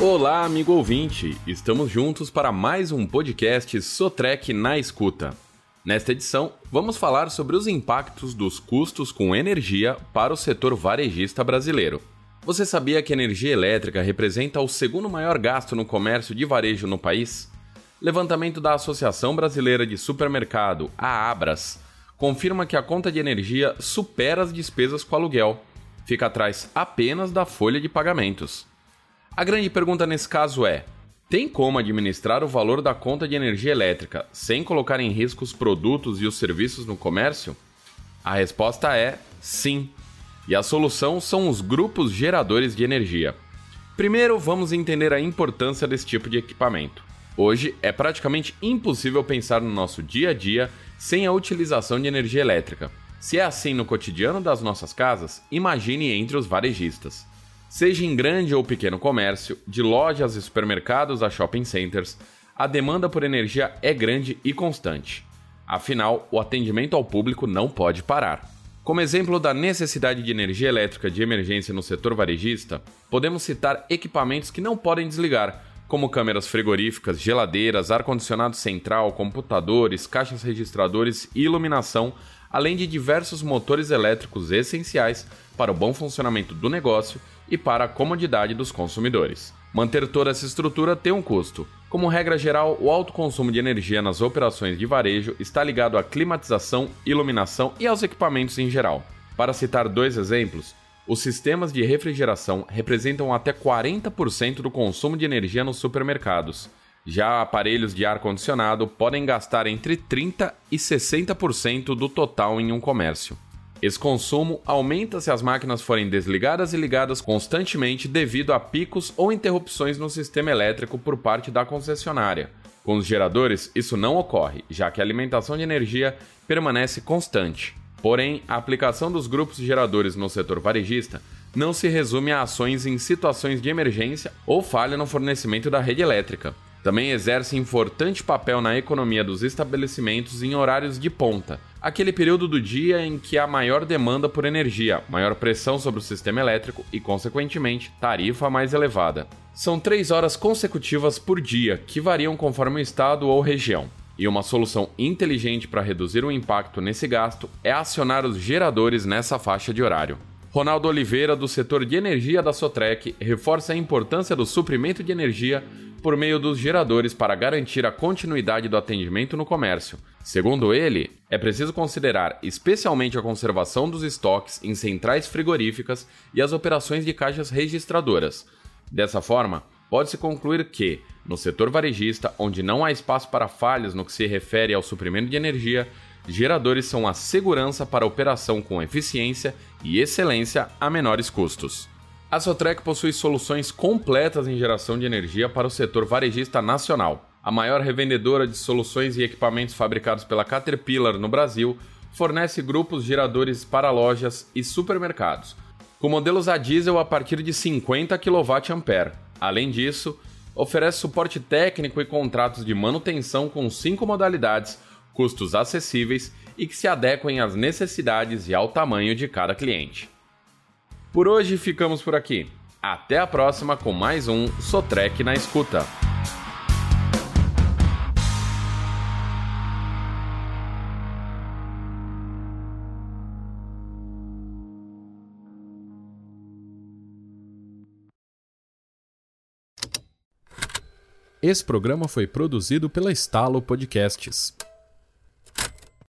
Olá, amigo ouvinte! Estamos juntos para mais um podcast Sotrec na Escuta. Nesta edição, vamos falar sobre os impactos dos custos com energia para o setor varejista brasileiro. Você sabia que a energia elétrica representa o segundo maior gasto no comércio de varejo no país? Levantamento da Associação Brasileira de Supermercado, a Abras, confirma que a conta de energia supera as despesas com aluguel, fica atrás apenas da folha de pagamentos. A grande pergunta nesse caso é: tem como administrar o valor da conta de energia elétrica sem colocar em risco os produtos e os serviços no comércio? A resposta é sim. E a solução são os grupos geradores de energia. Primeiro, vamos entender a importância desse tipo de equipamento. Hoje é praticamente impossível pensar no nosso dia a dia sem a utilização de energia elétrica. Se é assim no cotidiano das nossas casas, imagine entre os varejistas. Seja em grande ou pequeno comércio, de lojas e supermercados a shopping centers, a demanda por energia é grande e constante. Afinal, o atendimento ao público não pode parar. Como exemplo da necessidade de energia elétrica de emergência no setor varejista, podemos citar equipamentos que não podem desligar, como câmeras frigoríficas, geladeiras, ar-condicionado central, computadores, caixas registradores e iluminação, além de diversos motores elétricos essenciais para o bom funcionamento do negócio e para a comodidade dos consumidores. Manter toda essa estrutura tem um custo. Como regra geral, o alto consumo de energia nas operações de varejo está ligado à climatização, iluminação e aos equipamentos em geral. Para citar dois exemplos, os sistemas de refrigeração representam até 40% do consumo de energia nos supermercados. Já aparelhos de ar-condicionado podem gastar entre 30% e 60% do total em um comércio. Esse consumo aumenta se as máquinas forem desligadas e ligadas constantemente devido a picos ou interrupções no sistema elétrico por parte da concessionária. Com os geradores, isso não ocorre, já que a alimentação de energia permanece constante. Porém, a aplicação dos grupos geradores no setor varejista não se resume a ações em situações de emergência ou falha no fornecimento da rede elétrica. Também exerce importante papel na economia dos estabelecimentos em horários de ponta, aquele período do dia em que há maior demanda por energia, maior pressão sobre o sistema elétrico e, consequentemente, tarifa mais elevada. São três horas consecutivas por dia, que variam conforme o estado ou região. E uma solução inteligente para reduzir o impacto nesse gasto é acionar os geradores nessa faixa de horário. Ronaldo Oliveira, do setor de energia da Sotrec, reforça a importância do suprimento de energia por meio dos geradores para garantir a continuidade do atendimento no comércio. Segundo ele, é preciso considerar especialmente a conservação dos estoques em centrais frigoríficas e as operações de caixas registradoras. Dessa forma, pode-se concluir que, no setor varejista, onde não há espaço para falhas no que se refere ao suprimento de energia, geradores são a segurança para operação com eficiência e excelência a menores custos. A Sotrec possui soluções completas em geração de energia para o setor varejista nacional. A maior revendedora de soluções e equipamentos fabricados pela Caterpillar no Brasil fornece grupos geradores para lojas e supermercados, com modelos a diesel a partir de 50 kWh. Além disso, oferece suporte técnico e contratos de manutenção com cinco modalidades, custos acessíveis e que se adequem às necessidades e ao tamanho de cada cliente. Por hoje ficamos por aqui. Até a próxima com mais um Sotrec na escuta. Esse programa foi produzido pela Estalo Podcasts.